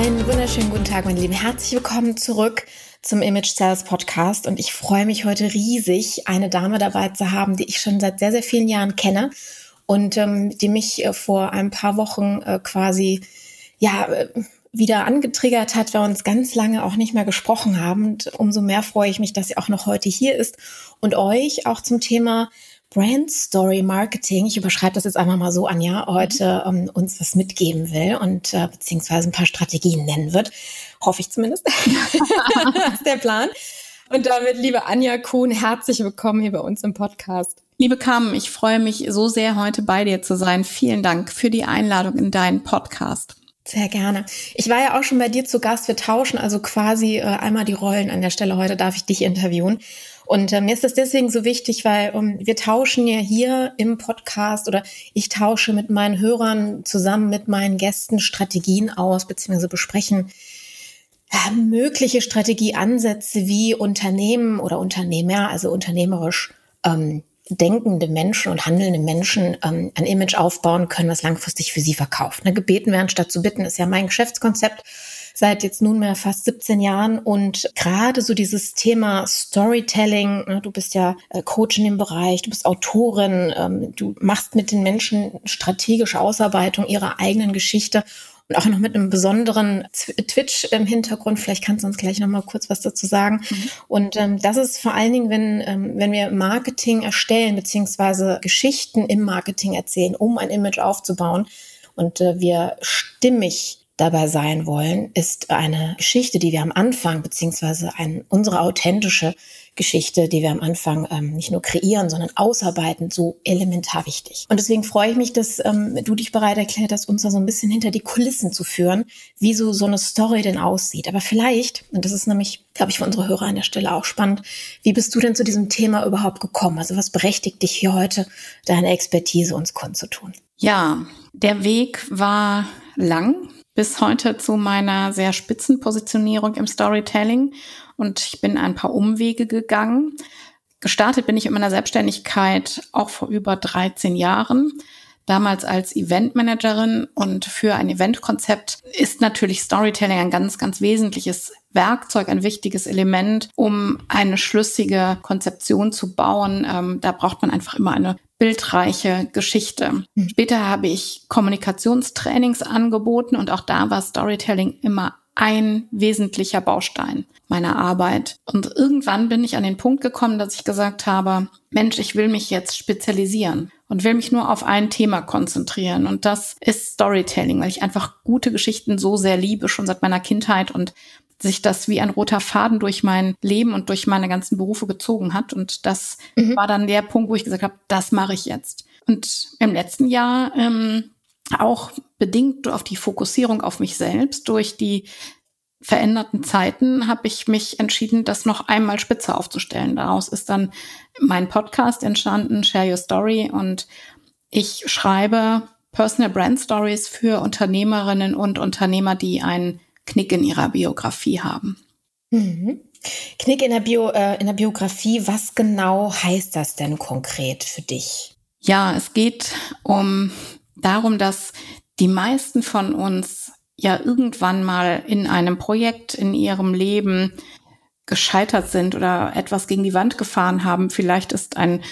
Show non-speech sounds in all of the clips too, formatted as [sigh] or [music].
Einen wunderschönen guten Tag, meine Lieben. Herzlich willkommen zurück zum Image Sales Podcast. Und ich freue mich heute riesig, eine Dame dabei zu haben, die ich schon seit sehr, sehr vielen Jahren kenne und ähm, die mich äh, vor ein paar Wochen äh, quasi, ja, äh, wieder angetriggert hat, weil wir uns ganz lange auch nicht mehr gesprochen haben. Und umso mehr freue ich mich, dass sie auch noch heute hier ist und euch auch zum Thema Brand Story Marketing, ich überschreibe das jetzt einfach mal so, Anja, heute mhm. ähm, uns was mitgeben will und äh, beziehungsweise ein paar Strategien nennen wird. Hoffe ich zumindest. [laughs] das ist der Plan. Und damit, liebe Anja Kuhn, herzlich willkommen hier bei uns im Podcast. Liebe Carmen, ich freue mich so sehr, heute bei dir zu sein. Vielen Dank für die Einladung in deinen Podcast. Sehr gerne. Ich war ja auch schon bei dir zu Gast. Wir tauschen also quasi äh, einmal die Rollen an der Stelle. Heute darf ich dich interviewen. Und äh, mir ist das deswegen so wichtig, weil ähm, wir tauschen ja hier im Podcast oder ich tausche mit meinen Hörern zusammen mit meinen Gästen Strategien aus, beziehungsweise besprechen äh, mögliche Strategieansätze, wie Unternehmen oder Unternehmer, also unternehmerisch ähm, denkende Menschen und handelnde Menschen ähm, ein Image aufbauen können, was langfristig für sie verkauft. Ne, gebeten werden statt zu bitten ist ja mein Geschäftskonzept seit jetzt nunmehr fast 17 Jahren und gerade so dieses Thema Storytelling, ne, du bist ja äh, Coach in dem Bereich, du bist Autorin, ähm, du machst mit den Menschen strategische Ausarbeitung ihrer eigenen Geschichte und auch noch mit einem besonderen Twitch im Hintergrund. Vielleicht kannst du uns gleich noch mal kurz was dazu sagen. Mhm. Und ähm, das ist vor allen Dingen, wenn, ähm, wenn wir Marketing erstellen, beziehungsweise Geschichten im Marketing erzählen, um ein Image aufzubauen. Und äh, wir stimmig dabei sein wollen, ist eine Geschichte, die wir am Anfang, beziehungsweise ein, unsere authentische Geschichte, die wir am Anfang ähm, nicht nur kreieren, sondern ausarbeiten, so elementar wichtig. Und deswegen freue ich mich, dass ähm, du dich bereit erklärt hast, uns da so ein bisschen hinter die Kulissen zu führen, wie so, so eine Story denn aussieht. Aber vielleicht, und das ist nämlich, glaube ich, für unsere Hörer an der Stelle auch spannend, wie bist du denn zu diesem Thema überhaupt gekommen? Also was berechtigt dich hier heute, deine Expertise uns kundzutun? Ja, der Weg war lang bis heute zu meiner sehr spitzen Positionierung im Storytelling und ich bin ein paar Umwege gegangen. Gestartet bin ich in meiner Selbstständigkeit auch vor über 13 Jahren. Damals als Eventmanagerin und für ein Eventkonzept ist natürlich Storytelling ein ganz, ganz wesentliches Werkzeug, ein wichtiges Element, um eine schlüssige Konzeption zu bauen. Ähm, da braucht man einfach immer eine bildreiche Geschichte. Mhm. Später habe ich Kommunikationstrainings angeboten und auch da war Storytelling immer ein wesentlicher Baustein meiner Arbeit. Und irgendwann bin ich an den Punkt gekommen, dass ich gesagt habe, Mensch, ich will mich jetzt spezialisieren und will mich nur auf ein Thema konzentrieren. Und das ist Storytelling, weil ich einfach gute Geschichten so sehr liebe, schon seit meiner Kindheit und sich das wie ein roter Faden durch mein Leben und durch meine ganzen Berufe gezogen hat. Und das mhm. war dann der Punkt, wo ich gesagt habe, das mache ich jetzt. Und im letzten Jahr ähm, auch bedingt auf die Fokussierung auf mich selbst durch die veränderten Zeiten habe ich mich entschieden, das noch einmal spitze aufzustellen. Daraus ist dann mein Podcast entstanden, Share Your Story. Und ich schreibe Personal Brand Stories für Unternehmerinnen und Unternehmer, die einen Knick in ihrer Biografie haben. Mhm. Knick in der, Bio, äh, in der Biografie, was genau heißt das denn konkret für dich? Ja, es geht um darum, dass die meisten von uns ja irgendwann mal in einem Projekt in ihrem Leben gescheitert sind oder etwas gegen die Wand gefahren haben. Vielleicht ist ein,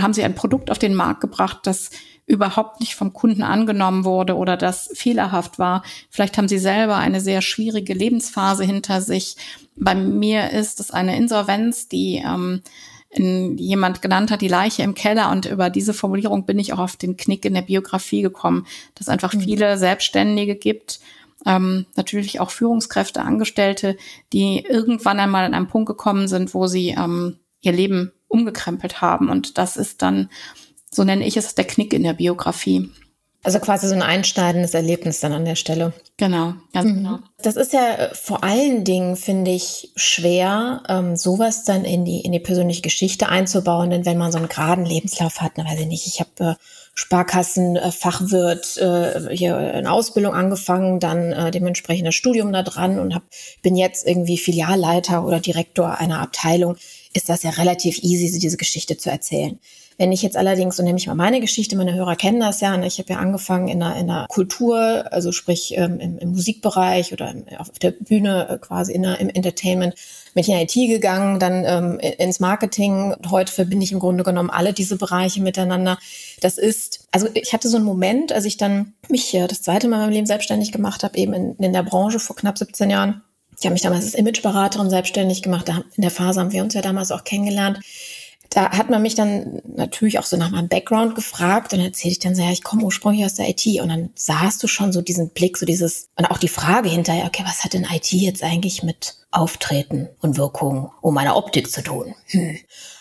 haben sie ein Produkt auf den Markt gebracht, das überhaupt nicht vom Kunden angenommen wurde oder das fehlerhaft war. Vielleicht haben sie selber eine sehr schwierige Lebensphase hinter sich. Bei mir ist es eine Insolvenz, die ähm, in, jemand genannt hat, die Leiche im Keller. Und über diese Formulierung bin ich auch auf den Knick in der Biografie gekommen, dass es einfach mhm. viele Selbstständige gibt, ähm, natürlich auch Führungskräfte, Angestellte, die irgendwann einmal an einem Punkt gekommen sind, wo sie ähm, ihr Leben umgekrempelt haben. Und das ist dann, so nenne ich es, der Knick in der Biografie. Also quasi so ein einschneidendes Erlebnis dann an der Stelle. Genau, ganz mhm. genau. Das ist ja äh, vor allen Dingen, finde ich, schwer, ähm, sowas dann in die, in die persönliche Geschichte einzubauen. Denn wenn man so einen geraden Lebenslauf hat, na weiß ich nicht, ich habe äh, Sparkassenfachwirt, äh, hier eine Ausbildung angefangen, dann äh, dementsprechend das Studium da dran und hab, bin jetzt irgendwie Filialleiter oder Direktor einer Abteilung, ist das ja relativ easy, diese Geschichte zu erzählen. Wenn ich jetzt allerdings, und nehme ich mal meine Geschichte, meine Hörer kennen das ja, ne, ich habe ja angefangen in der, in der Kultur, also sprich ähm, im, im, Musikbereich oder im, auf der Bühne äh, quasi in der, im Entertainment, bin ich in IT gegangen, dann ähm, ins Marketing. Heute verbinde ich im Grunde genommen alle diese Bereiche miteinander. Das ist, also ich hatte so einen Moment, als ich dann mich äh, das zweite Mal in meinem Leben selbstständig gemacht habe, eben in, in der Branche vor knapp 17 Jahren. Ich habe mich damals als Imageberaterin selbstständig gemacht. In der Phase haben wir uns ja damals auch kennengelernt da hat man mich dann natürlich auch so nach meinem Background gefragt und erzählte ich dann so, ja, ich komme ursprünglich aus der IT und dann sahst du schon so diesen Blick, so dieses und auch die Frage hinterher, okay, was hat denn IT jetzt eigentlich mit Auftreten und Wirkung um meine Optik zu tun? Hm.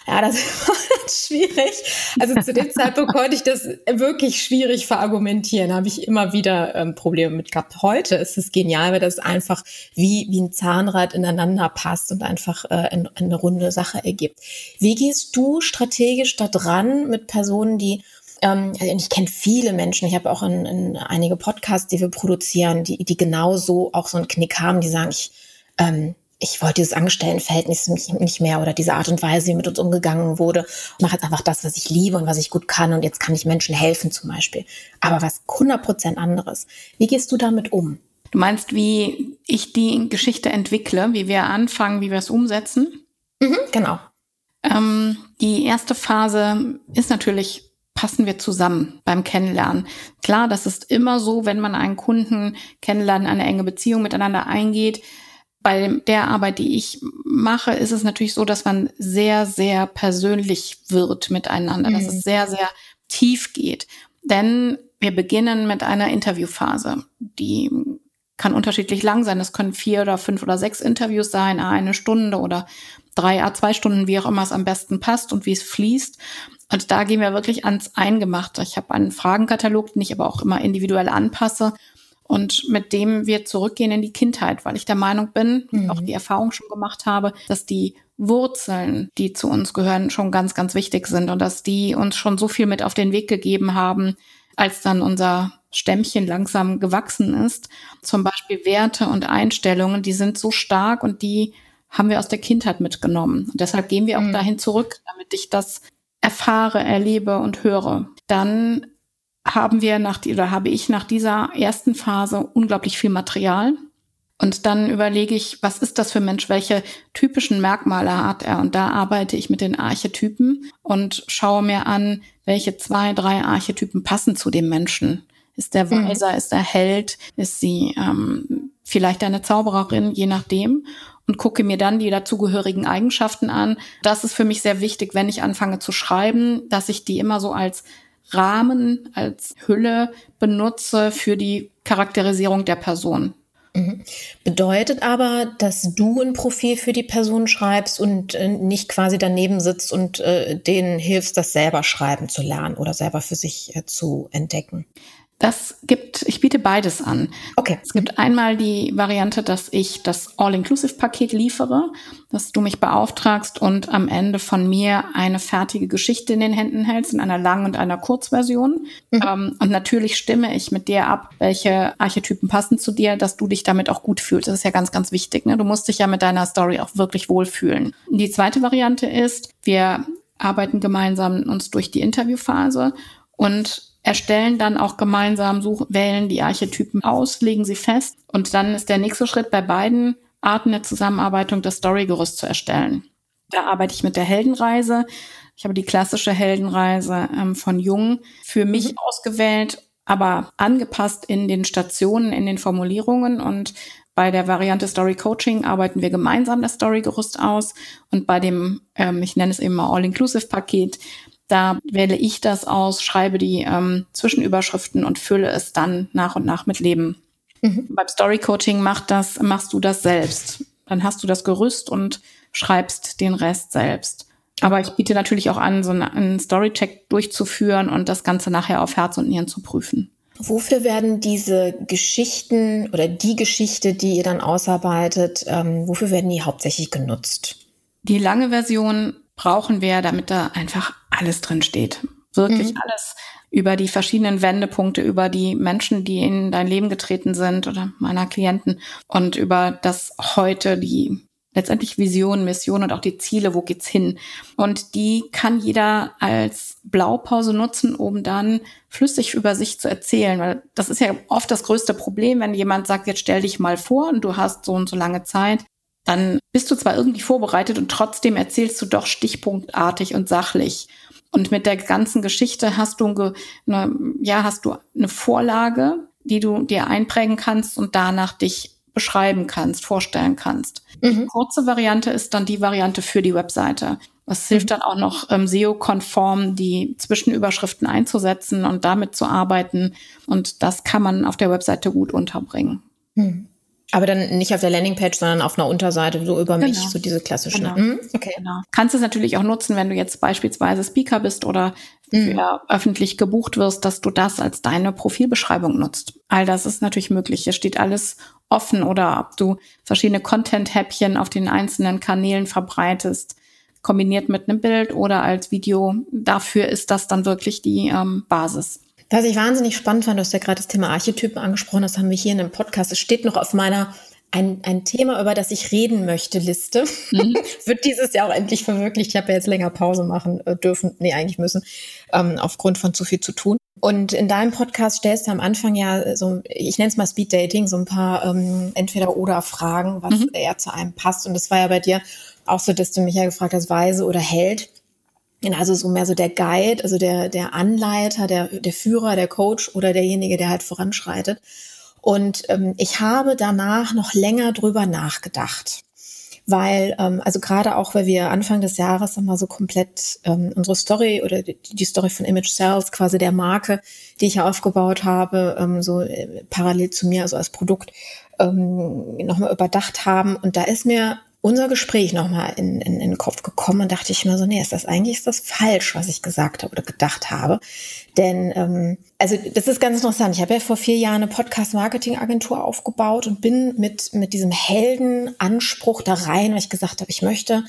Ja, das [laughs] war schwierig. Also zu dem Zeitpunkt konnte ich das wirklich schwierig verargumentieren. Habe ich immer wieder ähm, Probleme mit gehabt. Heute ist es genial, weil das einfach wie, wie ein Zahnrad ineinander passt und einfach äh, eine, eine runde Sache ergibt. Wie gehst du strategisch da dran mit Personen, die ähm, also ich kenne viele Menschen, ich habe auch in, in einige Podcasts, die wir produzieren, die, die genau so auch so einen Knick haben, die sagen, ich ähm, ich wollte dieses Angestelltenverhältnis nicht mehr oder diese Art und Weise, wie mit uns umgegangen wurde. Ich mache jetzt einfach das, was ich liebe und was ich gut kann und jetzt kann ich Menschen helfen zum Beispiel. Aber was 100 Prozent anderes. Wie gehst du damit um? Du meinst, wie ich die Geschichte entwickle, wie wir anfangen, wie wir es umsetzen? Mhm, genau. Ähm, die erste Phase ist natürlich passen wir zusammen beim Kennenlernen. Klar, das ist immer so, wenn man einen Kunden kennenlernt, eine enge Beziehung miteinander eingeht, bei der Arbeit, die ich mache, ist es natürlich so, dass man sehr, sehr persönlich wird miteinander, mhm. dass es sehr, sehr tief geht. Denn wir beginnen mit einer Interviewphase, die kann unterschiedlich lang sein. Es können vier oder fünf oder sechs Interviews sein, eine Stunde oder drei, zwei Stunden, wie auch immer es am besten passt und wie es fließt. Und da gehen wir wirklich ans Eingemachte. Ich habe einen Fragenkatalog, den ich aber auch immer individuell anpasse und mit dem wir zurückgehen in die Kindheit, weil ich der Meinung bin, mhm. auch die Erfahrung schon gemacht habe, dass die Wurzeln, die zu uns gehören, schon ganz, ganz wichtig sind und dass die uns schon so viel mit auf den Weg gegeben haben, als dann unser Stämmchen langsam gewachsen ist. Zum Beispiel Werte und Einstellungen, die sind so stark und die haben wir aus der Kindheit mitgenommen. Und deshalb gehen wir auch mhm. dahin zurück, damit ich das erfahre, erlebe und höre. Dann haben wir nach, oder habe ich nach dieser ersten Phase unglaublich viel Material. Und dann überlege ich, was ist das für ein Mensch? Welche typischen Merkmale hat er? Und da arbeite ich mit den Archetypen und schaue mir an, welche zwei, drei Archetypen passen zu dem Menschen. Ist der mhm. Weiser, mhm. ist der Held, ist sie ähm, vielleicht eine Zaubererin, je nachdem. Und gucke mir dann die dazugehörigen Eigenschaften an. Das ist für mich sehr wichtig, wenn ich anfange zu schreiben, dass ich die immer so als Rahmen, als Hülle benutze für die Charakterisierung der Person. Mhm. Bedeutet aber, dass du ein Profil für die Person schreibst und äh, nicht quasi daneben sitzt und äh, denen hilfst, das selber schreiben zu lernen oder selber für sich äh, zu entdecken. Das gibt, ich biete beides an. Okay. Es gibt einmal die Variante, dass ich das All-Inclusive-Paket liefere, dass du mich beauftragst und am Ende von mir eine fertige Geschichte in den Händen hältst, in einer langen und einer Kurzversion. Mhm. Ähm, und natürlich stimme ich mit dir ab, welche Archetypen passen zu dir, dass du dich damit auch gut fühlst. Das ist ja ganz, ganz wichtig. Ne? Du musst dich ja mit deiner Story auch wirklich wohlfühlen. Die zweite Variante ist, wir arbeiten gemeinsam uns durch die Interviewphase und erstellen dann auch gemeinsam, such, wählen die Archetypen aus, legen sie fest und dann ist der nächste Schritt bei beiden Arten der Zusammenarbeitung das Storygerüst zu erstellen. Da arbeite ich mit der Heldenreise. Ich habe die klassische Heldenreise ähm, von Jung für mich mhm. ausgewählt, aber angepasst in den Stationen, in den Formulierungen und bei der Variante Story Coaching arbeiten wir gemeinsam das Storygerüst aus und bei dem, ähm, ich nenne es eben mal All-Inclusive-Paket, da wähle ich das aus, schreibe die ähm, Zwischenüberschriften und fülle es dann nach und nach mit Leben. Mhm. Beim Story Coaching macht das, machst du das selbst. Dann hast du das Gerüst und schreibst den Rest selbst. Aber ich biete natürlich auch an, so einen Storycheck durchzuführen und das Ganze nachher auf Herz und Nieren zu prüfen. Wofür werden diese Geschichten oder die Geschichte, die ihr dann ausarbeitet, ähm, wofür werden die hauptsächlich genutzt? Die lange Version brauchen wir, damit da einfach alles drin steht. Wirklich mhm. alles über die verschiedenen Wendepunkte, über die Menschen, die in dein Leben getreten sind oder meiner Klienten und über das heute, die letztendlich Vision, Mission und auch die Ziele, wo geht's hin? Und die kann jeder als Blaupause nutzen, um dann flüssig über sich zu erzählen, weil das ist ja oft das größte Problem, wenn jemand sagt, jetzt stell dich mal vor und du hast so und so lange Zeit dann bist du zwar irgendwie vorbereitet und trotzdem erzählst du doch stichpunktartig und sachlich. Und mit der ganzen Geschichte hast du eine, ja, hast du eine Vorlage, die du dir einprägen kannst und danach dich beschreiben kannst, vorstellen kannst. Mhm. Die kurze Variante ist dann die Variante für die Webseite. Das hilft mhm. dann auch noch ähm, SEO-konform die Zwischenüberschriften einzusetzen und damit zu arbeiten. Und das kann man auf der Webseite gut unterbringen. Mhm. Aber dann nicht auf der Landingpage, sondern auf einer Unterseite, so über genau. mich, so diese klassischen. Genau. Mhm. Okay. Genau. Kannst es natürlich auch nutzen, wenn du jetzt beispielsweise Speaker bist oder mhm. öffentlich gebucht wirst, dass du das als deine Profilbeschreibung nutzt. All das ist natürlich möglich. Hier steht alles offen oder ob du verschiedene Content-Häppchen auf den einzelnen Kanälen verbreitest, kombiniert mit einem Bild oder als Video. Dafür ist das dann wirklich die ähm, Basis. Was ich wahnsinnig spannend fand, du hast ja gerade das Thema Archetypen angesprochen, das haben wir hier in dem Podcast. Es steht noch auf meiner ein, ein Thema, über das ich reden möchte, Liste. Mhm. [laughs] Wird dieses Jahr auch endlich verwirklicht. Ich habe ja jetzt länger Pause machen äh, dürfen, nee, eigentlich müssen, ähm, aufgrund von zu viel zu tun. Und in deinem Podcast stellst du am Anfang ja so, ich nenne es mal Speed Dating, so ein paar ähm, Entweder-Oder-Fragen, was mhm. eher zu einem passt. Und das war ja bei dir auch so, dass du mich ja gefragt hast, Weise oder Held. Also so mehr so der Guide, also der, der Anleiter, der, der Führer, der Coach oder derjenige, der halt voranschreitet. Und ähm, ich habe danach noch länger drüber nachgedacht. Weil, ähm, also gerade auch, weil wir Anfang des Jahres nochmal so komplett ähm, unsere Story oder die, die Story von Image Sales, quasi der Marke, die ich ja aufgebaut habe, ähm, so äh, parallel zu mir, also als Produkt, ähm, nochmal überdacht haben. Und da ist mir unser Gespräch nochmal in, in, in den Kopf gekommen und dachte ich mir so, nee, ist das eigentlich ist das falsch, was ich gesagt habe oder gedacht habe. Denn, ähm, also das ist ganz interessant. Ich habe ja vor vier Jahren eine Podcast-Marketing-Agentur aufgebaut und bin mit, mit diesem Heldenanspruch da rein, weil ich gesagt habe, ich möchte,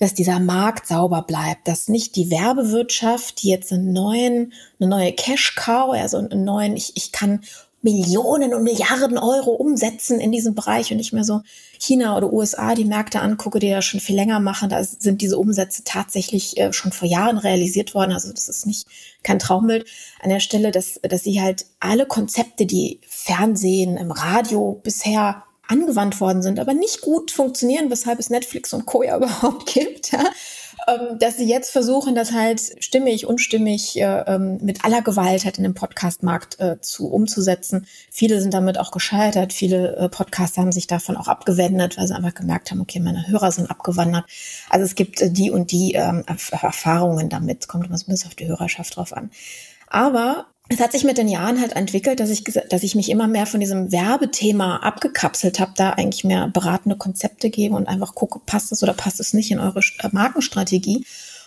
dass dieser Markt sauber bleibt, dass nicht die Werbewirtschaft, die jetzt einen neuen, eine neue Cash-Cow, also einen neuen, ich, ich kann Millionen und Milliarden Euro umsetzen in diesem Bereich und nicht mehr so China oder USA die Märkte angucke, die ja schon viel länger machen. Da sind diese Umsätze tatsächlich äh, schon vor Jahren realisiert worden. Also das ist nicht kein Traumbild an der Stelle, dass, dass sie halt alle Konzepte, die Fernsehen, im Radio bisher angewandt worden sind, aber nicht gut funktionieren, weshalb es Netflix und Co. ja [laughs] überhaupt gibt, ja, ähm, dass sie jetzt versuchen, das halt stimmig, unstimmig äh, ähm, mit aller Gewalt halt in den Podcast-Markt äh, zu umzusetzen. Viele sind damit auch gescheitert. Viele äh, Podcaster haben sich davon auch abgewendet, weil sie einfach gemerkt haben, okay, meine Hörer sind abgewandert. Also es gibt äh, die und die ähm, Erfahrungen damit. Kommt immer so ein bisschen auf die Hörerschaft drauf an. Aber es hat sich mit den Jahren halt entwickelt, dass ich, dass ich mich immer mehr von diesem Werbethema abgekapselt habe, da eigentlich mehr beratende Konzepte gebe und einfach gucke, passt es oder passt es nicht in eure Markenstrategie.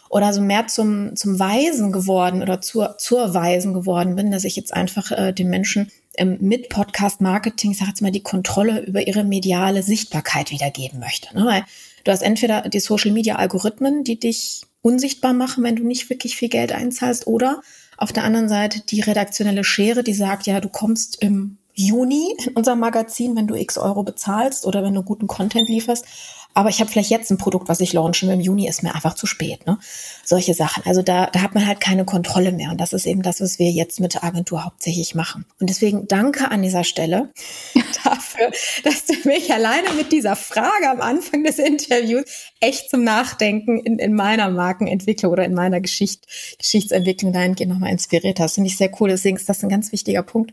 Oder so mehr zum, zum Weisen geworden oder zur, zur Weisen geworden bin, dass ich jetzt einfach äh, den Menschen ähm, mit Podcast-Marketing, sag jetzt mal, die Kontrolle über ihre mediale Sichtbarkeit wiedergeben möchte. Ne? Weil du hast entweder die Social-Media-Algorithmen, die dich unsichtbar machen, wenn du nicht wirklich viel Geld einzahlst, oder auf der anderen Seite die redaktionelle Schere, die sagt, ja, du kommst im Juni in unser Magazin, wenn du x Euro bezahlst oder wenn du guten Content lieferst aber ich habe vielleicht jetzt ein Produkt, was ich launchen will. Im Juni ist mir einfach zu spät. Ne? Solche Sachen. Also da, da hat man halt keine Kontrolle mehr. Und das ist eben das, was wir jetzt mit der Agentur hauptsächlich machen. Und deswegen danke an dieser Stelle [laughs] dafür, dass du mich alleine mit dieser Frage am Anfang des Interviews echt zum Nachdenken in, in meiner Markenentwicklung oder in meiner Geschicht, Geschichtsentwicklung dahingehend nochmal inspiriert hast. Finde ich sehr cool. Deswegen ist das ein ganz wichtiger Punkt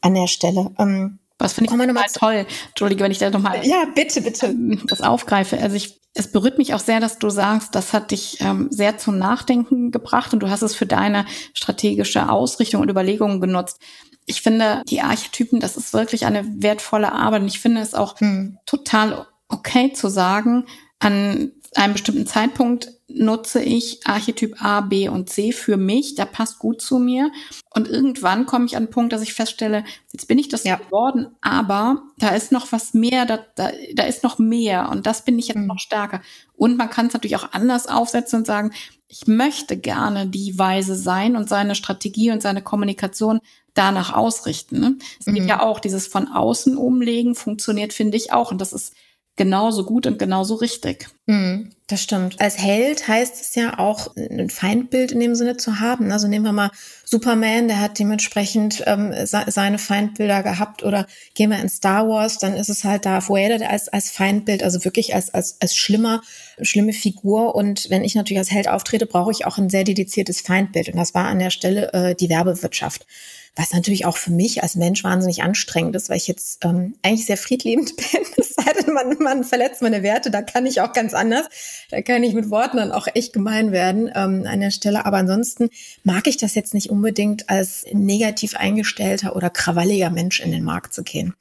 an der Stelle. Ähm, was finde ich total toll. Entschuldige, wenn ich da nochmal ja, bitte, bitte. Ähm, das aufgreife. Also ich, es berührt mich auch sehr, dass du sagst, das hat dich ähm, sehr zum Nachdenken gebracht und du hast es für deine strategische Ausrichtung und Überlegungen genutzt. Ich finde, die Archetypen, das ist wirklich eine wertvolle Arbeit und ich finde es auch hm. total okay zu sagen, an einem bestimmten Zeitpunkt nutze ich Archetyp A, B und C für mich. Der passt gut zu mir. Und irgendwann komme ich an den Punkt, dass ich feststelle, jetzt bin ich das ja. geworden, aber da ist noch was mehr, da, da, da ist noch mehr und das bin ich jetzt mhm. noch stärker. Und man kann es natürlich auch anders aufsetzen und sagen, ich möchte gerne die Weise sein und seine Strategie und seine Kommunikation danach ausrichten. Ne? Es mhm. gibt ja auch dieses von außen umlegen, funktioniert, finde ich auch. Und das ist genauso gut und genauso richtig. Mm, das stimmt. Als Held heißt es ja auch, ein Feindbild in dem Sinne zu haben. Also nehmen wir mal Superman, der hat dementsprechend ähm, seine Feindbilder gehabt. Oder gehen wir in Star Wars, dann ist es halt Darth Vader als, als Feindbild, also wirklich als, als, als schlimmer, schlimme Figur. Und wenn ich natürlich als Held auftrete, brauche ich auch ein sehr dediziertes Feindbild. Und das war an der Stelle äh, die Werbewirtschaft was natürlich auch für mich als Mensch wahnsinnig anstrengend ist, weil ich jetzt ähm, eigentlich sehr friedliebend [laughs] bin. Es sei denn, man, man verletzt meine Werte, da kann ich auch ganz anders. Da kann ich mit Worten dann auch echt gemein werden ähm, an der Stelle. Aber ansonsten mag ich das jetzt nicht unbedingt als negativ eingestellter oder krawalliger Mensch in den Markt zu gehen.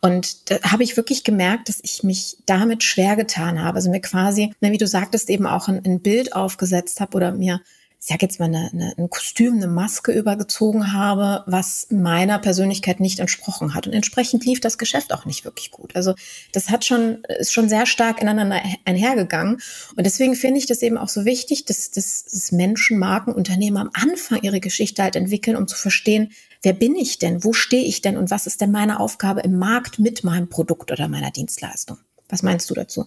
Und da habe ich wirklich gemerkt, dass ich mich damit schwer getan habe. Also mir quasi, wie du sagtest, eben auch ein, ein Bild aufgesetzt habe oder mir ich sag jetzt mal, eine, eine, ein Kostüm, eine Maske übergezogen habe, was meiner Persönlichkeit nicht entsprochen hat. Und entsprechend lief das Geschäft auch nicht wirklich gut. Also das hat schon, ist schon sehr stark ineinander einhergegangen. Und deswegen finde ich das eben auch so wichtig, dass, dass, dass Menschen, Marken, Unternehmen am Anfang ihre Geschichte halt entwickeln, um zu verstehen, wer bin ich denn? Wo stehe ich denn? Und was ist denn meine Aufgabe im Markt mit meinem Produkt oder meiner Dienstleistung? Was meinst du dazu?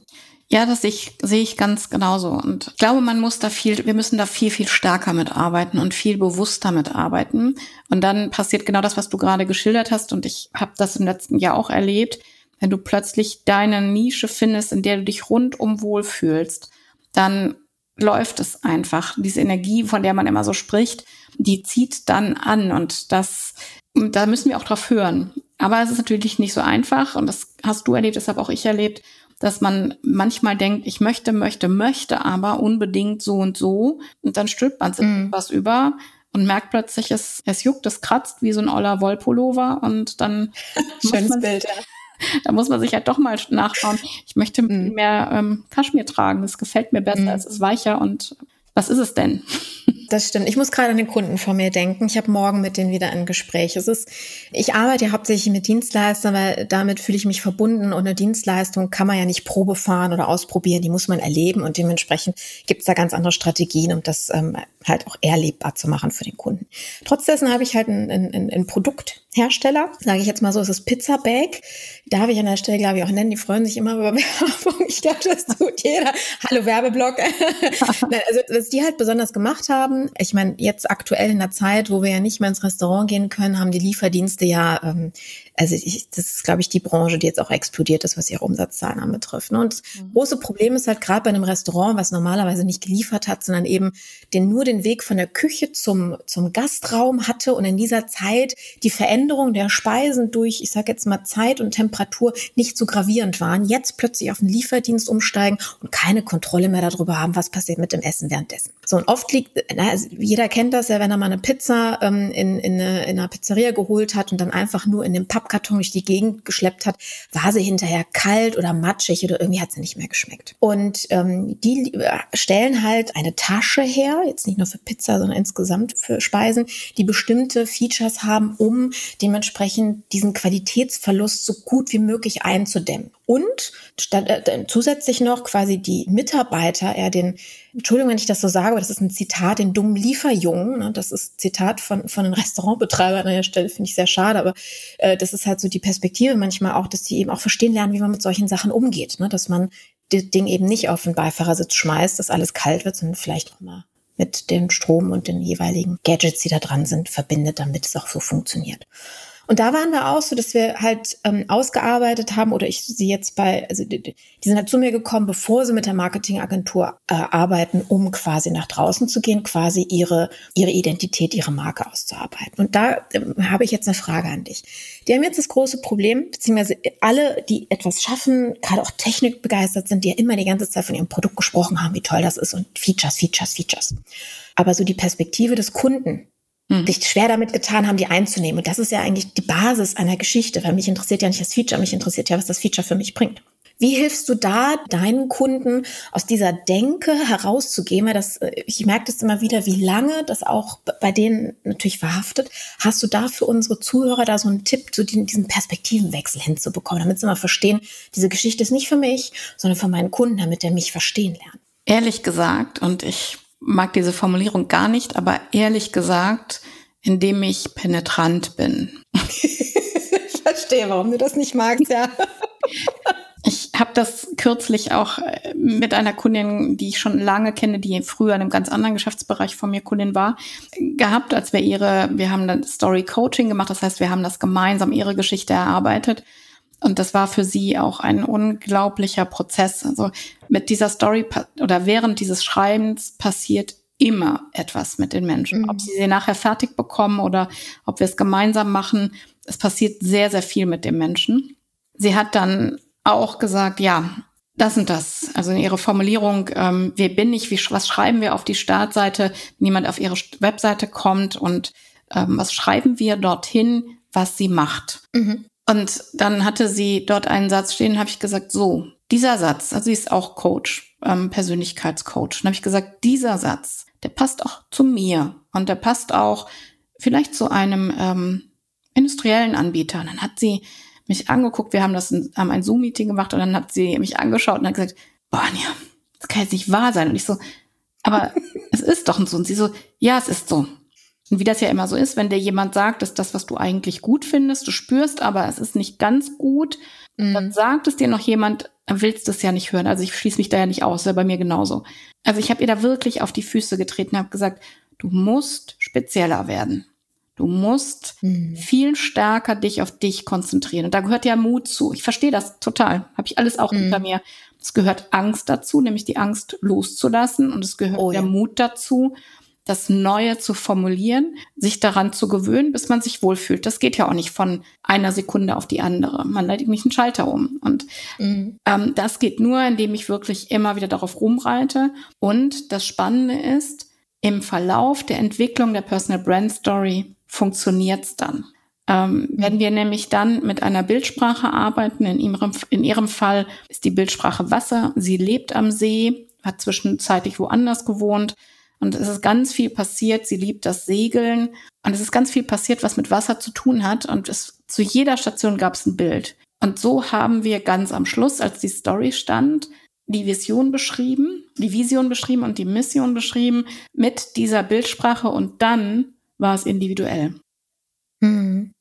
Ja, das sehe ich, sehe ich ganz genauso. Und ich glaube, man muss da viel, wir müssen da viel, viel stärker mitarbeiten und viel bewusster mitarbeiten. Und dann passiert genau das, was du gerade geschildert hast. Und ich habe das im letzten Jahr auch erlebt. Wenn du plötzlich deine Nische findest, in der du dich rundum wohlfühlst, dann läuft es einfach. Diese Energie, von der man immer so spricht, die zieht dann an. Und das, da müssen wir auch drauf hören. Aber es ist natürlich nicht so einfach. Und das hast du erlebt, das habe auch ich erlebt dass man manchmal denkt, ich möchte, möchte, möchte, aber unbedingt so und so. Und dann stülpt man sich mm. was über und merkt plötzlich, es, es juckt, es kratzt wie so ein oller Wollpullover und dann [laughs] schönes Bild. Ja. [laughs] Da muss man sich halt doch mal nachschauen. Ich möchte mm. mehr ähm, Kaschmir tragen. Das gefällt mir besser. Mm. Es ist weicher und was ist es denn? Das stimmt. Ich muss gerade an den Kunden vor mir denken. Ich habe morgen mit denen wieder ein Gespräch. Es ist, ich arbeite ja hauptsächlich mit Dienstleistern, weil damit fühle ich mich verbunden und eine Dienstleistung kann man ja nicht Probe fahren oder ausprobieren, die muss man erleben und dementsprechend gibt es da ganz andere Strategien, um das ähm, halt auch erlebbar zu machen für den Kunden. Trotz dessen habe ich halt ein, ein, ein Produkthersteller, sage ich jetzt mal so, es ist Pizza Bag. Darf ich an der Stelle, glaube ich, auch nennen. Die freuen sich immer über [laughs] Werbung. Ich glaube, das tut jeder. Hallo Werbeblock. [laughs] also, was die halt besonders gemacht haben, ich meine, jetzt aktuell in der Zeit, wo wir ja nicht mehr ins Restaurant gehen können, haben die Lieferdienste ja ähm, also ich, das ist, glaube ich, die Branche, die jetzt auch explodiert ist, was ihre Umsatzzahlen anbetrifft. Ne? Und das mhm. große Problem ist halt gerade bei einem Restaurant, was normalerweise nicht geliefert hat, sondern eben den, nur den Weg von der Küche zum, zum Gastraum hatte und in dieser Zeit die Veränderung der Speisen durch, ich sage jetzt mal, Zeit und Temperatur nicht so gravierend waren, jetzt plötzlich auf den Lieferdienst umsteigen und keine Kontrolle mehr darüber haben, was passiert mit dem Essen währenddessen. So, und oft liegt, na, also jeder kennt das ja, wenn er mal eine Pizza ähm, in, in, eine, in einer Pizzeria geholt hat und dann einfach nur in dem Pappkarton durch die Gegend geschleppt hat, war sie hinterher kalt oder matschig oder irgendwie hat sie nicht mehr geschmeckt. Und ähm, die äh, stellen halt eine Tasche her, jetzt nicht nur für Pizza, sondern insgesamt für Speisen, die bestimmte Features haben, um dementsprechend diesen Qualitätsverlust so gut wie möglich einzudämmen. Und statt, äh, zusätzlich noch quasi die Mitarbeiter, eher den, Entschuldigung, wenn ich das so sage, aber das ist ein Zitat, den dummen Lieferjungen, ne, das ist Zitat von, von einem [laughs] Restaurantbetreiber an der Stelle, finde ich sehr schade, aber äh, das ist halt so die Perspektive manchmal auch, dass die eben auch verstehen lernen, wie man mit solchen Sachen umgeht, ne, dass man das Ding eben nicht auf den Beifahrersitz schmeißt, dass alles kalt wird, sondern vielleicht auch mal mit dem Strom und den jeweiligen Gadgets, die da dran sind, verbindet, damit es auch so funktioniert. Und da waren wir auch so, dass wir halt ähm, ausgearbeitet haben oder ich sie jetzt bei, also die, die sind halt zu mir gekommen, bevor sie mit der Marketingagentur äh, arbeiten, um quasi nach draußen zu gehen, quasi ihre, ihre Identität, ihre Marke auszuarbeiten. Und da ähm, habe ich jetzt eine Frage an dich. Die haben jetzt das große Problem, beziehungsweise alle, die etwas schaffen, gerade auch Technik begeistert sind, die ja immer die ganze Zeit von ihrem Produkt gesprochen haben, wie toll das ist und Features, Features, Features. Aber so die Perspektive des Kunden, hm. sich schwer damit getan haben, die einzunehmen. Und das ist ja eigentlich die Basis einer Geschichte, weil mich interessiert ja nicht das Feature, mich interessiert ja, was das Feature für mich bringt. Wie hilfst du da deinen Kunden aus dieser Denke herauszugehen? Weil das, äh, ich merke das immer wieder, wie lange das auch bei denen natürlich verhaftet. Hast du da für unsere Zuhörer da so einen Tipp, zu diesen Perspektivenwechsel hinzubekommen, damit sie mal verstehen, diese Geschichte ist nicht für mich, sondern für meinen Kunden, damit er mich verstehen lernt? Ehrlich gesagt, und ich mag diese Formulierung gar nicht, aber ehrlich gesagt, indem ich penetrant bin. [laughs] ich verstehe, warum du das nicht magst, ja. [laughs] Ich habe das kürzlich auch äh, mit einer Kundin, die ich schon lange kenne, die früher in einem ganz anderen Geschäftsbereich von mir Kundin war, gehabt, als wir ihre, wir haben dann Story Coaching gemacht, das heißt, wir haben das gemeinsam ihre Geschichte erarbeitet und das war für sie auch ein unglaublicher Prozess. Also mit dieser Story oder während dieses Schreibens passiert immer etwas mit den Menschen. Mhm. Ob sie sie nachher fertig bekommen oder ob wir es gemeinsam machen, es passiert sehr, sehr viel mit dem Menschen. Sie hat dann auch gesagt, ja, das und das. Also in ihrer Formulierung, ähm, wer bin ich, wie, was schreiben wir auf die Startseite, wenn jemand auf ihre Webseite kommt und ähm, was schreiben wir dorthin, was sie macht. Mhm. Und dann hatte sie dort einen Satz stehen, habe ich gesagt, so, dieser Satz, also sie ist auch Coach, ähm, Persönlichkeitscoach. Und habe ich gesagt, dieser Satz, der passt auch zu mir und der passt auch vielleicht zu einem ähm, industriellen Anbieter. Und dann hat sie mich angeguckt, wir haben das in, haben ein Zoom-Meeting gemacht und dann hat sie mich angeschaut und hat gesagt, boah, Anja, das kann jetzt nicht wahr sein. Und ich so, aber [laughs] es ist doch so. Und sie so, ja, es ist so. Und wie das ja immer so ist, wenn dir jemand sagt, dass das, was du eigentlich gut findest, du spürst, aber es ist nicht ganz gut, mhm. dann sagt es dir noch jemand, willst du es ja nicht hören. Also ich schließe mich da ja nicht aus, wäre bei mir genauso. Also ich habe ihr da wirklich auf die Füße getreten, habe gesagt, du musst spezieller werden. Du musst mhm. viel stärker dich auf dich konzentrieren. Und da gehört ja Mut zu. Ich verstehe das total. Habe ich alles auch mhm. hinter mir. Es gehört Angst dazu, nämlich die Angst loszulassen. Und es gehört oh, der ja. Mut dazu, das Neue zu formulieren, sich daran zu gewöhnen, bis man sich wohlfühlt. Das geht ja auch nicht von einer Sekunde auf die andere. Man leitet nicht einen Schalter um. Und mhm. ähm, das geht nur, indem ich wirklich immer wieder darauf rumreite. Und das Spannende ist, im Verlauf der Entwicklung der Personal Brand Story funktioniert's dann. Ähm. Wenn wir nämlich dann mit einer Bildsprache arbeiten, in ihrem, in ihrem Fall ist die Bildsprache Wasser, sie lebt am See, hat zwischenzeitlich woanders gewohnt, und es ist ganz viel passiert. Sie liebt das Segeln. Und es ist ganz viel passiert, was mit Wasser zu tun hat. Und es, zu jeder Station gab es ein Bild. Und so haben wir ganz am Schluss, als die Story stand, die Vision beschrieben, die Vision beschrieben und die Mission beschrieben mit dieser Bildsprache. Und dann war es individuell. Mhm.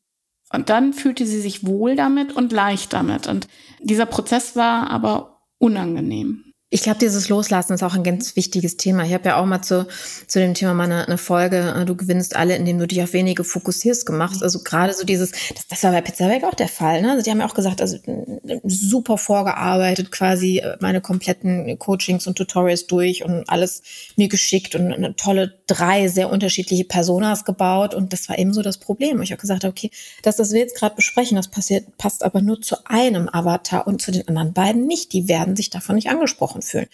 Und dann fühlte sie sich wohl damit und leicht damit. Und dieser Prozess war aber unangenehm. Ich glaube, dieses Loslassen ist auch ein ganz wichtiges Thema. Ich habe ja auch mal zu, zu dem Thema mal eine, eine, Folge, äh, du gewinnst alle, indem du dich auf wenige fokussierst gemacht. Also gerade so dieses, das, das war bei Pizzabag auch der Fall. Ne? Also die haben ja auch gesagt, also super vorgearbeitet, quasi äh, meine kompletten Coachings und Tutorials durch und alles mir geschickt und eine tolle drei sehr unterschiedliche Personas gebaut. Und das war eben so das Problem. Ich habe gesagt, okay, das, was wir jetzt gerade besprechen, das passiert, passt aber nur zu einem Avatar und zu den anderen beiden nicht. Die werden sich davon nicht angesprochen fühlen.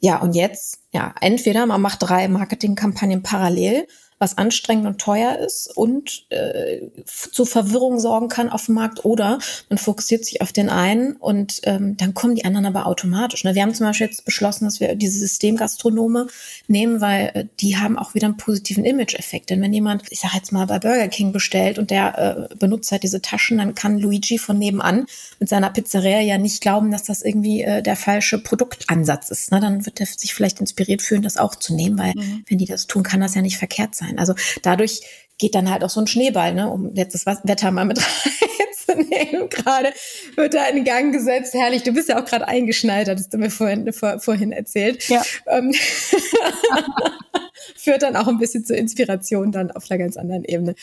Ja, und jetzt ja, entweder man macht drei Marketingkampagnen parallel was anstrengend und teuer ist und äh, zu Verwirrung sorgen kann auf dem Markt oder man fokussiert sich auf den einen und ähm, dann kommen die anderen aber automatisch. Ne? Wir haben zum Beispiel jetzt beschlossen, dass wir diese Systemgastronome nehmen, weil äh, die haben auch wieder einen positiven Image-Effekt. Denn wenn jemand, ich sage jetzt mal, bei Burger King bestellt und der äh, benutzt halt diese Taschen, dann kann Luigi von nebenan mit seiner Pizzeria ja nicht glauben, dass das irgendwie äh, der falsche Produktansatz ist. Ne? Dann wird er sich vielleicht inspiriert fühlen, das auch zu nehmen, weil mhm. wenn die das tun, kann das ja nicht verkehrt sein sein. Also dadurch geht dann halt auch so ein Schneeball, ne, um jetzt das Wetter mal mit [laughs] reinzunehmen. Gerade wird da in Gang gesetzt. Herrlich, du bist ja auch gerade eingeschneit, hattest du mir vorhin, vor, vorhin erzählt. Ja. Ähm, [laughs] führt dann auch ein bisschen zur Inspiration dann auf einer ganz anderen Ebene.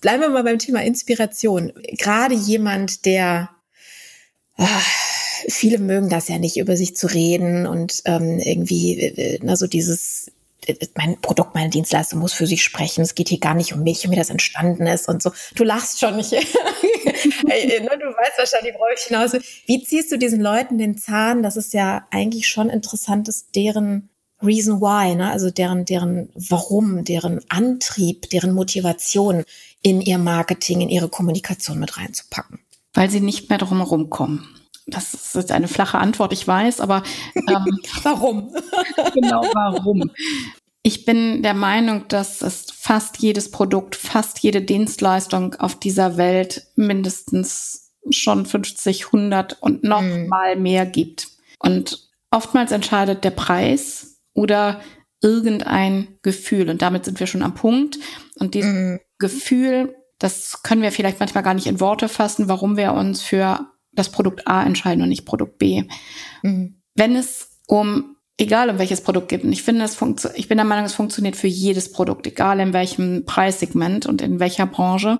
Bleiben wir mal beim Thema Inspiration. Gerade jemand, der ah, viele mögen das ja nicht, über sich zu reden und ähm, irgendwie, äh, na, so dieses mein Produkt, meine Dienstleistung muss für sich sprechen. Es geht hier gar nicht um mich und wie das entstanden ist und so. Du lachst schon nicht. hey, [laughs] ne, du weißt wahrscheinlich, worauf ich hinaus. Wie ziehst du diesen Leuten den Zahn? Das ist ja eigentlich schon interessant, ist deren Reason why, ne? also deren, deren Warum, deren Antrieb, deren Motivation in ihr Marketing, in ihre Kommunikation mit reinzupacken. Weil sie nicht mehr drum kommen. Das ist jetzt eine flache Antwort, ich weiß, aber ähm, [laughs] warum? genau, warum? Ich bin der Meinung, dass es fast jedes Produkt, fast jede Dienstleistung auf dieser Welt mindestens schon 50, 100 und noch mm. mal mehr gibt. Und oftmals entscheidet der Preis oder irgendein Gefühl. Und damit sind wir schon am Punkt. Und dieses mm. Gefühl, das können wir vielleicht manchmal gar nicht in Worte fassen, warum wir uns für das Produkt A entscheiden und nicht Produkt B. Mhm. Wenn es um, egal um welches Produkt geht, und ich finde, es ich bin der Meinung, es funktioniert für jedes Produkt, egal in welchem Preissegment und in welcher Branche,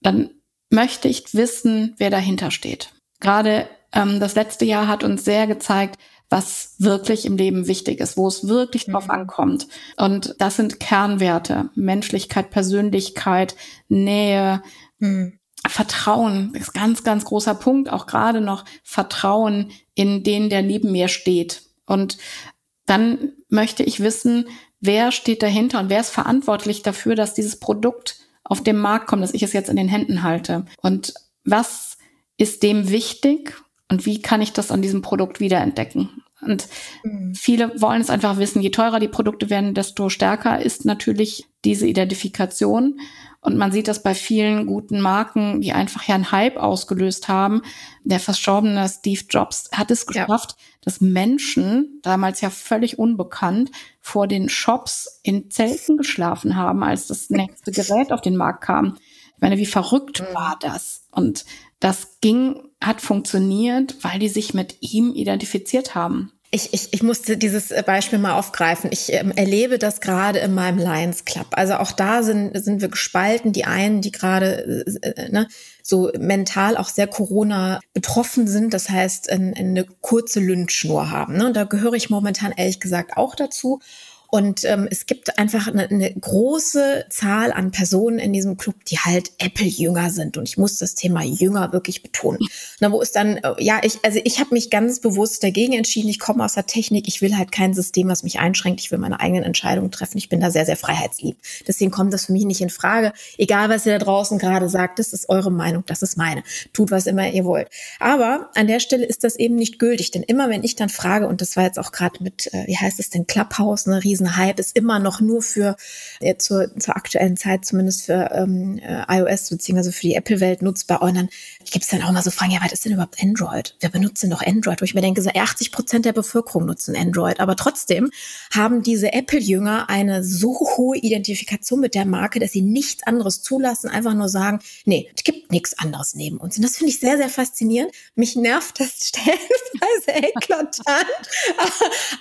dann möchte ich wissen, wer dahinter steht. Gerade ähm, das letzte Jahr hat uns sehr gezeigt, was wirklich im Leben wichtig ist, wo es wirklich drauf mhm. ankommt. Und das sind Kernwerte. Menschlichkeit, Persönlichkeit, Nähe, mhm. Vertrauen ist ganz, ganz großer Punkt, auch gerade noch Vertrauen in den, der neben mir steht. Und dann möchte ich wissen, wer steht dahinter und wer ist verantwortlich dafür, dass dieses Produkt auf den Markt kommt, dass ich es jetzt in den Händen halte. Und was ist dem wichtig und wie kann ich das an diesem Produkt wiederentdecken? Und mhm. viele wollen es einfach wissen. Je teurer die Produkte werden, desto stärker ist natürlich diese Identifikation. Und man sieht das bei vielen guten Marken, die einfach ja einen Hype ausgelöst haben. Der verstorbene Steve Jobs hat es geschafft, ja. dass Menschen, damals ja völlig unbekannt, vor den Shops in Zelten geschlafen haben, als das nächste Gerät auf den Markt kam. Ich meine, wie verrückt mhm. war das? Und das ging, hat funktioniert, weil die sich mit ihm identifiziert haben. Ich, ich, ich musste dieses Beispiel mal aufgreifen. Ich ähm, erlebe das gerade in meinem Lions Club. Also auch da sind, sind wir gespalten. Die einen, die gerade äh, äh ne, so mental auch sehr Corona betroffen sind, das heißt eine kurze Lynchschnur haben. Ne? Und da gehöre ich momentan ehrlich gesagt auch dazu. Und ähm, es gibt einfach eine, eine große Zahl an Personen in diesem Club, die halt Apple-Jünger sind. Und ich muss das Thema Jünger wirklich betonen. Na, wo ist dann, äh, ja, ich, also ich habe mich ganz bewusst dagegen entschieden. Ich komme aus der Technik. Ich will halt kein System, was mich einschränkt. Ich will meine eigenen Entscheidungen treffen. Ich bin da sehr, sehr freiheitslieb. Deswegen kommt das für mich nicht in Frage. Egal, was ihr da draußen gerade sagt, das ist eure Meinung, das ist meine. Tut, was immer ihr wollt. Aber an der Stelle ist das eben nicht gültig. Denn immer, wenn ich dann frage, und das war jetzt auch gerade mit, äh, wie heißt es denn, Clubhouse, eine Riesenhype, ist immer noch nur für, äh, zur, zur aktuellen Zeit zumindest für ähm, äh, iOS beziehungsweise für die Apple-Welt nutzbar. Und dann gibt es dann auch mal so Fragen, ja, was ist denn überhaupt Android? Wer benutzt denn doch Android? Wo ich mir denke, so 80 Prozent der Bevölkerung nutzen Android. Aber trotzdem haben diese Apple-Jünger eine so hohe Identifikation mit der Marke, dass sie nichts anderes zulassen, einfach nur sagen, nee, es gibt nichts anderes neben uns. Und das finde ich sehr, sehr faszinierend. Mich nervt das [laughs] stellenweise eklatant.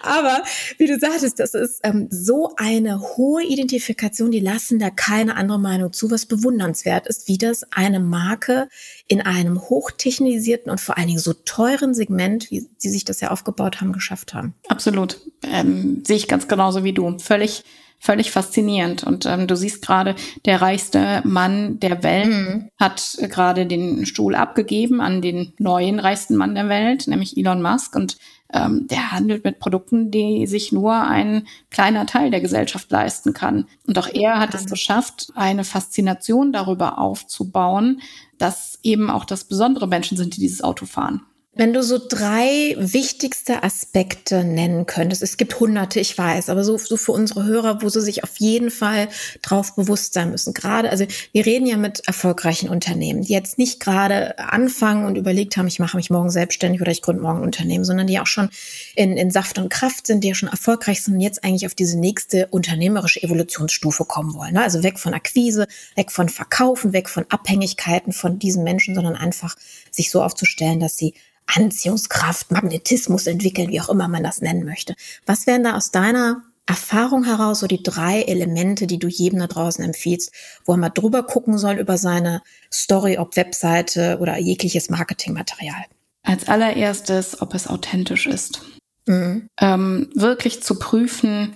Aber wie du sagtest, das ist ähm, so eine hohe Identifikation, die lassen da keine andere Meinung zu, was bewundernswert ist, wie das eine Marke in einem hochtechnisierten und vor allen Dingen so teuren Segment, wie sie sich das ja aufgebaut haben, geschafft haben. Absolut. Ähm, sehe ich ganz genauso wie du. Völlig völlig faszinierend. Und ähm, du siehst gerade, der reichste Mann der Welt mhm. hat gerade den Stuhl abgegeben an den neuen reichsten Mann der Welt, nämlich Elon Musk. Und ähm, der handelt mit Produkten, die sich nur ein kleiner Teil der Gesellschaft leisten kann. Und auch er hat es geschafft, eine Faszination darüber aufzubauen, dass eben auch das besondere Menschen sind, die dieses Auto fahren. Wenn du so drei wichtigste Aspekte nennen könntest, es gibt hunderte, ich weiß, aber so, so für unsere Hörer, wo sie sich auf jeden Fall drauf bewusst sein müssen. Gerade, also wir reden ja mit erfolgreichen Unternehmen, die jetzt nicht gerade anfangen und überlegt haben, ich mache mich morgen selbstständig oder ich gründe morgen ein Unternehmen, sondern die auch schon in, in Saft und Kraft sind, die ja schon erfolgreich sind und jetzt eigentlich auf diese nächste unternehmerische Evolutionsstufe kommen wollen. Ne? Also weg von Akquise, weg von Verkaufen, weg von Abhängigkeiten von diesen Menschen, sondern einfach sich so aufzustellen, dass sie Anziehungskraft, Magnetismus entwickeln, wie auch immer man das nennen möchte. Was wären da aus deiner Erfahrung heraus so die drei Elemente, die du jedem da draußen empfiehlst, wo er mal drüber gucken soll über seine Story, ob Webseite oder jegliches Marketingmaterial? Als allererstes, ob es authentisch ist. Mhm. Ähm, wirklich zu prüfen,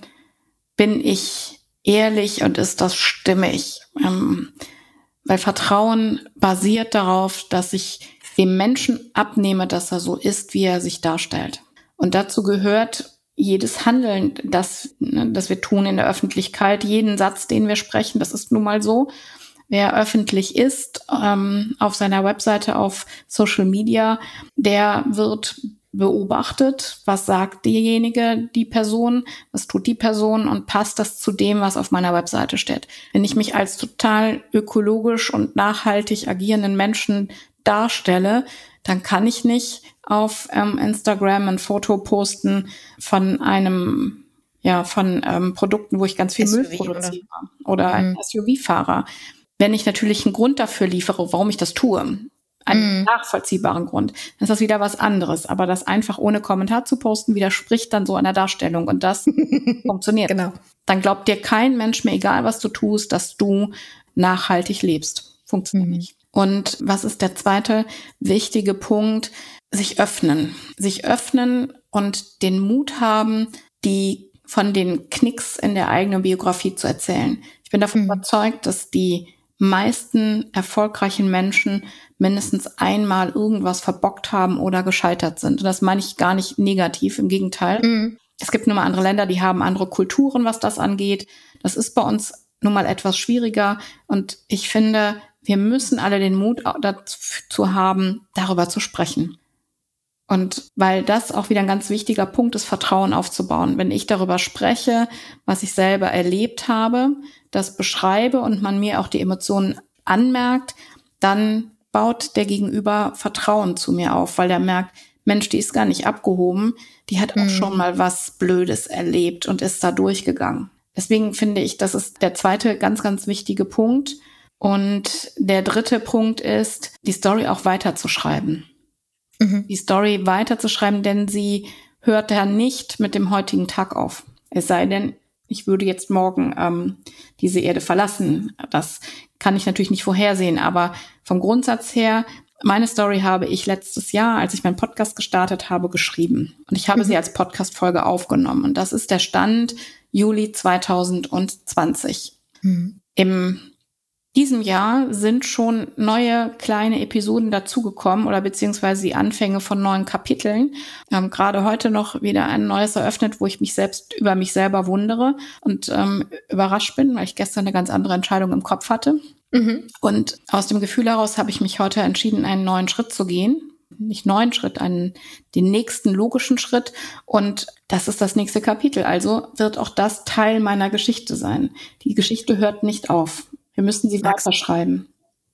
bin ich ehrlich und ist das stimmig? Ähm, weil Vertrauen basiert darauf, dass ich dem Menschen abnehme, dass er so ist, wie er sich darstellt. Und dazu gehört jedes Handeln, das, ne, das wir tun in der Öffentlichkeit, jeden Satz, den wir sprechen, das ist nun mal so. Wer öffentlich ist, ähm, auf seiner Webseite, auf Social Media, der wird beobachtet, was sagt diejenige, die Person, was tut die Person und passt das zu dem, was auf meiner Webseite steht. Wenn ich mich als total ökologisch und nachhaltig agierenden Menschen darstelle, dann kann ich nicht auf ähm, Instagram ein Foto posten von einem, ja, von ähm, Produkten, wo ich ganz viel SUV, Müll produziere oder, oder mhm. ein SUV-Fahrer. Wenn ich natürlich einen Grund dafür liefere, warum ich das tue, einen mhm. nachvollziehbaren Grund, dann ist das wieder was anderes. Aber das einfach ohne Kommentar zu posten, widerspricht dann so einer Darstellung und das [laughs] funktioniert. Genau. Dann glaubt dir kein Mensch mehr, egal was du tust, dass du nachhaltig lebst. Funktioniert mhm. nicht. Und was ist der zweite wichtige Punkt? Sich öffnen. Sich öffnen und den Mut haben, die von den Knicks in der eigenen Biografie zu erzählen. Ich bin davon mhm. überzeugt, dass die meisten erfolgreichen Menschen mindestens einmal irgendwas verbockt haben oder gescheitert sind. Und das meine ich gar nicht negativ, im Gegenteil. Mhm. Es gibt nun mal andere Länder, die haben andere Kulturen, was das angeht. Das ist bei uns nun mal etwas schwieriger. Und ich finde, wir müssen alle den Mut dazu haben, darüber zu sprechen. Und weil das auch wieder ein ganz wichtiger Punkt ist, Vertrauen aufzubauen. Wenn ich darüber spreche, was ich selber erlebt habe, das beschreibe und man mir auch die Emotionen anmerkt, dann baut der Gegenüber Vertrauen zu mir auf, weil der merkt, Mensch, die ist gar nicht abgehoben, die hat auch mhm. schon mal was Blödes erlebt und ist da durchgegangen. Deswegen finde ich, das ist der zweite ganz, ganz wichtige Punkt, und der dritte Punkt ist, die Story auch weiterzuschreiben. Mhm. Die Story weiterzuschreiben, denn sie hört ja nicht mit dem heutigen Tag auf. Es sei denn, ich würde jetzt morgen ähm, diese Erde verlassen. Das kann ich natürlich nicht vorhersehen, aber vom Grundsatz her, meine Story habe ich letztes Jahr, als ich meinen Podcast gestartet habe, geschrieben. Und ich habe mhm. sie als Podcast-Folge aufgenommen. Und das ist der Stand Juli 2020. Mhm. Im diesem Jahr sind schon neue kleine Episoden dazugekommen oder beziehungsweise die Anfänge von neuen Kapiteln. Wir haben gerade heute noch wieder ein neues eröffnet, wo ich mich selbst über mich selber wundere und ähm, überrascht bin, weil ich gestern eine ganz andere Entscheidung im Kopf hatte. Mhm. Und aus dem Gefühl heraus habe ich mich heute entschieden, einen neuen Schritt zu gehen. Nicht neuen Schritt, einen, den nächsten logischen Schritt. Und das ist das nächste Kapitel. Also wird auch das Teil meiner Geschichte sein. Die Geschichte hört nicht auf. Wir müssen sie magst, weiterschreiben.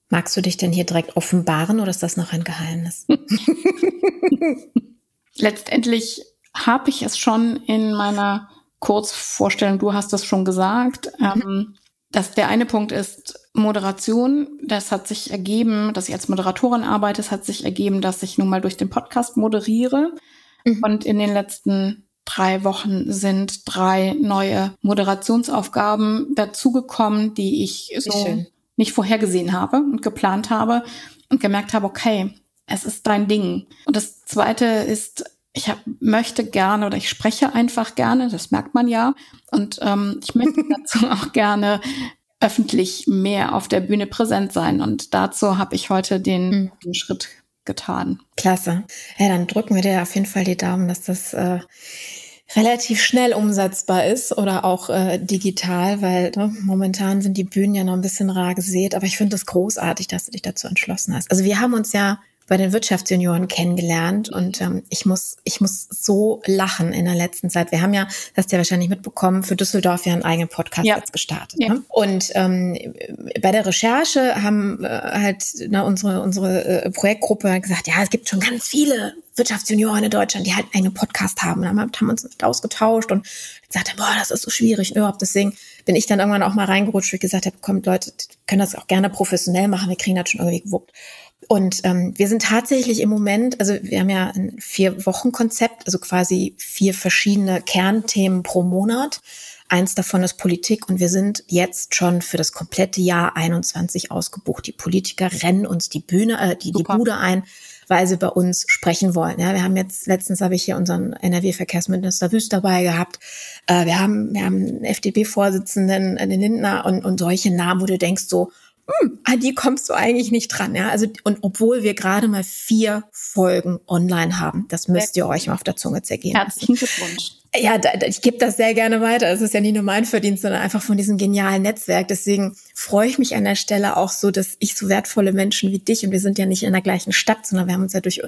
Magst du dich denn hier direkt offenbaren oder ist das noch ein Geheimnis? [laughs] Letztendlich habe ich es schon in meiner Kurzvorstellung, du hast das schon gesagt, mhm. ähm, dass der eine Punkt ist Moderation. Das hat sich ergeben, dass ich als Moderatorin arbeite. Es hat sich ergeben, dass ich nun mal durch den Podcast moderiere. Mhm. Und in den letzten drei Wochen sind drei neue Moderationsaufgaben dazugekommen, die ich so nicht vorhergesehen habe und geplant habe und gemerkt habe, okay, es ist dein Ding. Und das zweite ist, ich hab, möchte gerne oder ich spreche einfach gerne, das merkt man ja. Und ähm, ich möchte [laughs] dazu auch gerne öffentlich mehr auf der Bühne präsent sein. Und dazu habe ich heute den, mhm. den Schritt getan. Klasse. Ja, dann drücken wir dir auf jeden Fall die Daumen, dass das äh, relativ schnell umsetzbar ist oder auch äh, digital, weil ne, momentan sind die Bühnen ja noch ein bisschen rar gesät. Aber ich finde es das großartig, dass du dich dazu entschlossen hast. Also wir haben uns ja bei den Wirtschaftsjunioren kennengelernt und ähm, ich muss ich muss so lachen in der letzten Zeit. Wir haben ja, das hast du ja wahrscheinlich mitbekommen, für Düsseldorf ja einen eigenen Podcast ja. jetzt gestartet. Ja. Ne? Und ähm, bei der Recherche haben äh, halt na, unsere unsere äh, Projektgruppe gesagt, ja, es gibt schon ganz viele Wirtschaftsjunioren in Deutschland, die halt einen Podcast haben. Und dann haben uns ausgetauscht und gesagt, boah, das ist so schwierig überhaupt. Deswegen bin ich dann irgendwann auch mal reingerutscht, wie gesagt habe, kommt Leute, können das auch gerne professionell machen, wir kriegen das schon irgendwie gewuppt. Und ähm, wir sind tatsächlich im Moment, also wir haben ja ein Vier-Wochen-Konzept, also quasi vier verschiedene Kernthemen pro Monat. Eins davon ist Politik und wir sind jetzt schon für das komplette Jahr 21 ausgebucht. Die Politiker rennen uns die Bühne, äh, die, die Bude ein, weil sie bei uns sprechen wollen. Ja, wir haben jetzt, letztens habe ich hier unseren NRW-Verkehrsminister Wüst dabei gehabt. Äh, wir haben, wir haben einen FDP-Vorsitzenden, den Lindner und, und solche Namen, wo du denkst so, an die kommst du eigentlich nicht dran. Ja? Also, und obwohl wir gerade mal vier Folgen online haben, das müsst ihr euch mal auf der Zunge zergehen. Herzlichen Glückwunsch. Ja, da, ich gebe das sehr gerne weiter. Es ist ja nicht nur mein Verdienst, sondern einfach von diesem genialen Netzwerk. Deswegen freue ich mich an der Stelle auch so, dass ich so wertvolle Menschen wie dich, und wir sind ja nicht in der gleichen Stadt, sondern wir haben uns ja durch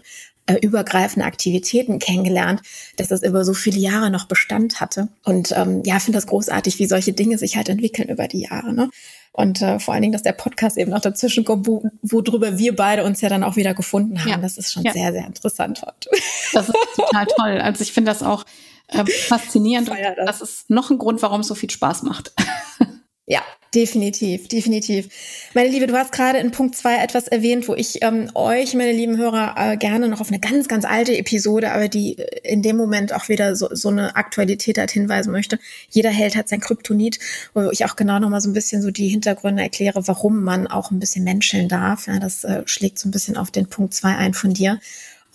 äh, übergreifende Aktivitäten kennengelernt, dass das über so viele Jahre noch Bestand hatte. Und ähm, ja, finde das großartig, wie solche Dinge sich halt entwickeln über die Jahre. Ne? Und äh, vor allen Dingen, dass der Podcast eben noch dazwischen kommt, wo, worüber wir beide uns ja dann auch wieder gefunden haben. Ja. Das ist schon ja. sehr, sehr interessant heute. Das ist total toll. Also ich finde das auch äh, faszinierend. Das. das ist noch ein Grund, warum es so viel Spaß macht. Ja, definitiv, definitiv. Meine Liebe, du hast gerade in Punkt zwei etwas erwähnt, wo ich ähm, euch, meine lieben Hörer, äh, gerne noch auf eine ganz, ganz alte Episode, aber die äh, in dem Moment auch wieder so, so eine Aktualität hat hinweisen möchte. Jeder Held hat sein Kryptonit, wo ich auch genau noch mal so ein bisschen so die Hintergründe erkläre, warum man auch ein bisschen menscheln darf. Ja, das äh, schlägt so ein bisschen auf den Punkt zwei ein von dir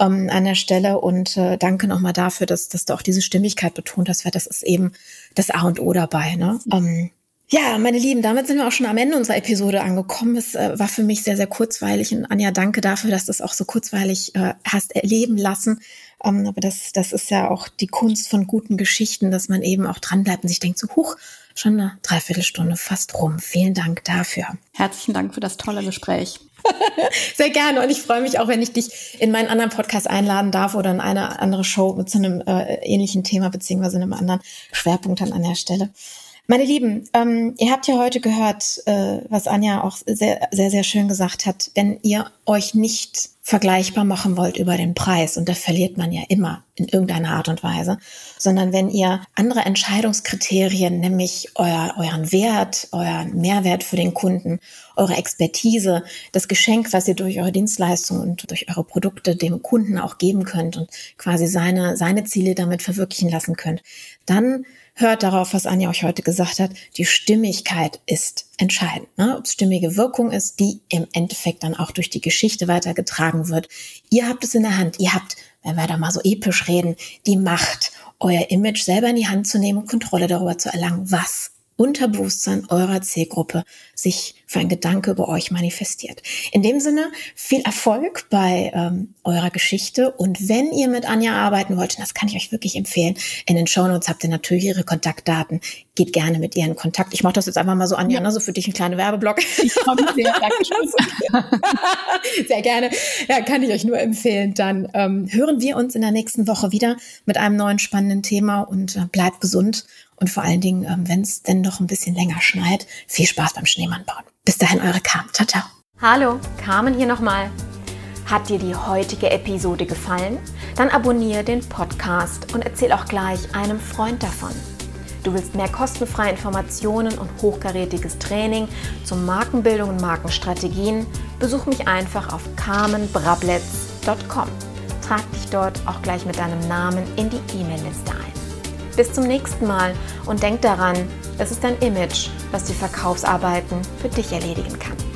ähm, an der Stelle und äh, danke nochmal dafür, dass, dass du auch diese Stimmigkeit betont hast, weil das ist eben das A und O dabei. Ne? Ähm, ja, meine Lieben, damit sind wir auch schon am Ende unserer Episode angekommen. Es äh, war für mich sehr, sehr kurzweilig und Anja, danke dafür, dass du es auch so kurzweilig äh, hast erleben lassen. Ähm, aber das, das ist ja auch die Kunst von guten Geschichten, dass man eben auch dranbleibt und sich denkt so, huch, schon eine Dreiviertelstunde fast rum. Vielen Dank dafür. Herzlichen Dank für das tolle Gespräch. [laughs] Sehr gerne und ich freue mich auch, wenn ich dich in meinen anderen Podcast einladen darf oder in eine andere Show mit so einem äh, ähnlichen Thema beziehungsweise einem anderen Schwerpunkt dann an der Stelle. Meine Lieben, ähm, ihr habt ja heute gehört, äh, was Anja auch sehr, sehr, sehr schön gesagt hat. Wenn ihr euch nicht vergleichbar machen wollt über den Preis, und da verliert man ja immer in irgendeiner Art und Weise, sondern wenn ihr andere Entscheidungskriterien, nämlich euer, euren Wert, euren Mehrwert für den Kunden, eure Expertise, das Geschenk, was ihr durch eure Dienstleistungen und durch eure Produkte dem Kunden auch geben könnt und quasi seine, seine Ziele damit verwirklichen lassen könnt, dann hört darauf, was Anja euch heute gesagt hat. Die Stimmigkeit ist entscheidend. Ne? Ob es stimmige Wirkung ist, die im Endeffekt dann auch durch die Geschichte weitergetragen wird. Ihr habt es in der Hand. Ihr habt, wenn wir da mal so episch reden, die Macht, euer Image selber in die Hand zu nehmen und Kontrolle darüber zu erlangen, was Unterbewusstsein eurer Zielgruppe sich für ein Gedanke über euch manifestiert. In dem Sinne, viel Erfolg bei ähm, eurer Geschichte und wenn ihr mit Anja arbeiten wollt, das kann ich euch wirklich empfehlen, in den Shownotes habt ihr natürlich ihre Kontaktdaten, geht gerne mit ihr in Kontakt. Ich mache das jetzt einfach mal so, Anja, ja. ne, so für dich ein kleiner Werbeblock. Ich komme sehr, [laughs] sehr gerne. Ja, kann ich euch nur empfehlen. Dann ähm, hören wir uns in der nächsten Woche wieder mit einem neuen spannenden Thema und äh, bleibt gesund und vor allen Dingen, ähm, wenn es denn noch ein bisschen länger schneit, viel Spaß beim Schneemann bauen. Bis dahin, eure Carmen. Ciao, ciao. Hallo, Carmen hier nochmal. Hat dir die heutige Episode gefallen? Dann abonniere den Podcast und erzähl auch gleich einem Freund davon. Du willst mehr kostenfreie Informationen und hochkarätiges Training zur Markenbildung und Markenstrategien? Besuch mich einfach auf carmenbrabletz.com. Trag dich dort auch gleich mit deinem Namen in die E-Mail-Liste ein. Bis zum nächsten Mal und denk daran, es ist dein Image, was die Verkaufsarbeiten für dich erledigen kann.